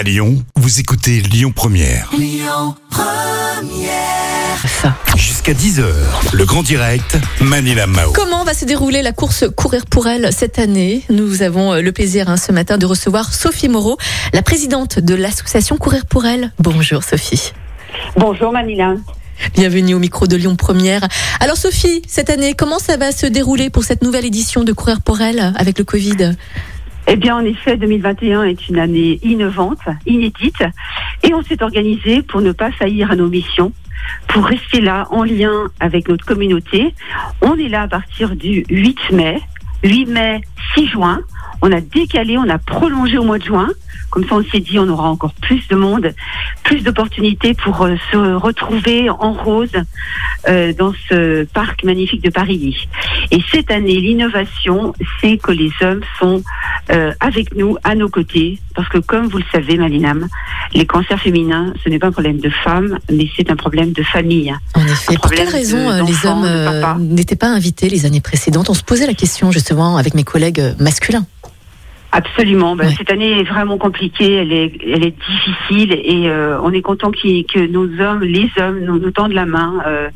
À Lyon, vous écoutez Lyon Première. Ça. Jusqu'à 10h, le grand direct, Manila Mao. Comment va se dérouler la course Courir pour elle cette année Nous avons euh, le plaisir hein, ce matin de recevoir Sophie Moreau, la présidente de l'association Courir pour elle. Bonjour Sophie. Bonjour Manila. Bienvenue au micro de Lyon Première. Alors Sophie, cette année, comment ça va se dérouler pour cette nouvelle édition de Courir pour elle avec le Covid? Eh bien, en effet, 2021 est une année innovante, inédite, et on s'est organisé pour ne pas faillir à nos missions, pour rester là en lien avec notre communauté. On est là à partir du 8 mai, 8 mai, 6 juin. On a décalé, on a prolongé au mois de juin. Comme ça, on s'est dit, on aura encore plus de monde, plus d'opportunités pour euh, se retrouver en rose euh, dans ce parc magnifique de Paris. Et cette année, l'innovation, c'est que les hommes sont euh, avec nous, à nos côtés, parce que comme vous le savez, Malinam, les cancers féminins, ce n'est pas un problème de femmes, mais c'est un problème de famille. En effet, pour quelle raison de- les hommes n'étaient pas invités les années précédentes? On se posait la question justement avec mes collègues masculins. Absolument. Ben. Cette année est vraiment compliquée, elle est, elle est difficile et euh, on est content que nos hommes, les hommes, nous, nous tendent la main, euh,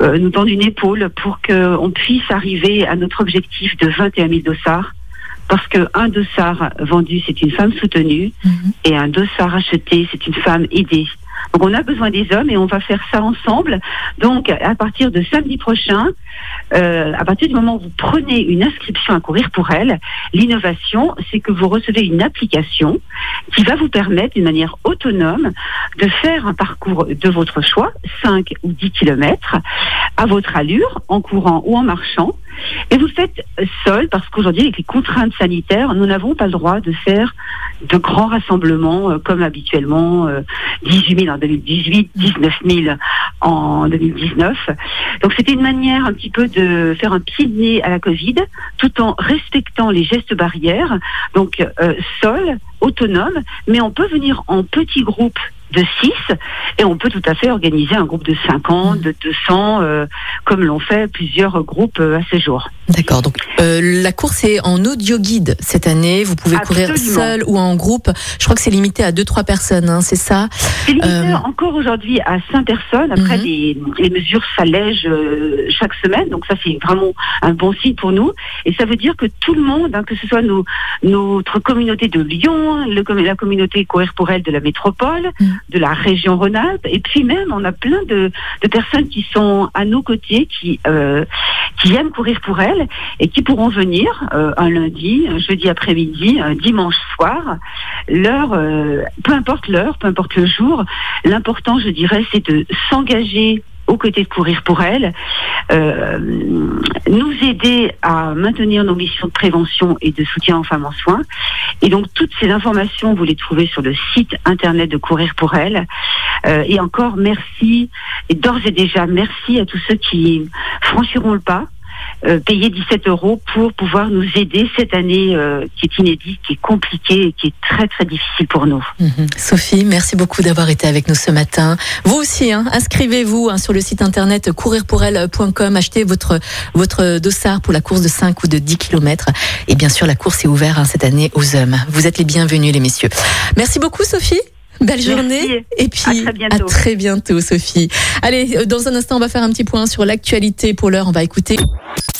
euh, nous tendent une épaule pour qu'on puisse arriver à notre objectif de 21 000 dossards. Parce qu'un dossard vendu, c'est une femme soutenue et un dossard acheté, c'est une femme aidée. Donc on a besoin des hommes et on va faire ça ensemble. Donc à partir de samedi prochain, euh, à partir du moment où vous prenez une inscription à courir pour elle, l'innovation, c'est que vous recevez une application qui va vous permettre d'une manière autonome de faire un parcours de votre choix, 5 ou 10 kilomètres, à votre allure, en courant ou en marchant. Et vous le faites seul parce qu'aujourd'hui, avec les contraintes sanitaires, nous n'avons pas le droit de faire de grands rassemblements euh, comme habituellement, euh, 18 000 en 2018, 19 000 en 2019. Donc c'était une manière un petit peu de faire un pied de nez à la Covid, tout en respectant les gestes barrières. Donc euh, seul, autonome, mais on peut venir en petits groupes de 6 et on peut tout à fait organiser un groupe de 50, de 200, euh, comme l'ont fait plusieurs groupes euh, à ce jour. D'accord. Donc euh, la course est en audio guide cette année. Vous pouvez courir seul ou en groupe. Je crois que c'est limité à deux trois personnes. Hein, c'est ça? C'est limité Euh, encore aujourd'hui à 5 personnes. Après, Mhm. les, les mesures s'allègent chaque semaine. Donc ça, c'est vraiment un bon signe pour nous. Et ça veut dire que tout le monde, hein, que ce soit nos, notre communauté de Lyon, le, la communauté Courir pour elle de la métropole, Mhm. De la région Rhône-Alpes, et puis même, on a plein de, personnes qui sont à nos côtés, qui, euh, qui aiment courir pour elle et qui pourront venir euh, un lundi, un jeudi après-midi, un dimanche soir. L'heure, euh, peu importe l'heure, peu importe le jour, l'important, je dirais, c'est de s'engager aux côtés de courir pour elle, euh, nous aider à maintenir nos missions de prévention et de soutien aux femmes en soins. Et donc toutes ces informations, vous les trouvez sur le site internet de courir pour elle. Euh, et encore merci, et d'ores et déjà merci à tous ceux qui franchiront le pas. Euh, payer 17 euros pour pouvoir nous aider cette année euh, qui est inédite, qui est compliquée et qui est très très difficile pour nous. Mhm. Sophie, merci beaucoup d'avoir été avec nous ce matin. Vous aussi, hein, inscrivez-vous hein, sur le site internet courirpourelle.com, achetez votre votre dossard pour la course de 5 ou de 10 km. Et bien sûr, la course est ouverte hein, cette année aux hommes. Vous êtes les bienvenus, les messieurs. Merci beaucoup, Sophie. Belle Merci. journée. Et puis, À très bientôt. très bientôt, Sophie. Allez, euh, dans un instant, on va faire un petit point sur l'actualité. Pour l'heure, on va écouter.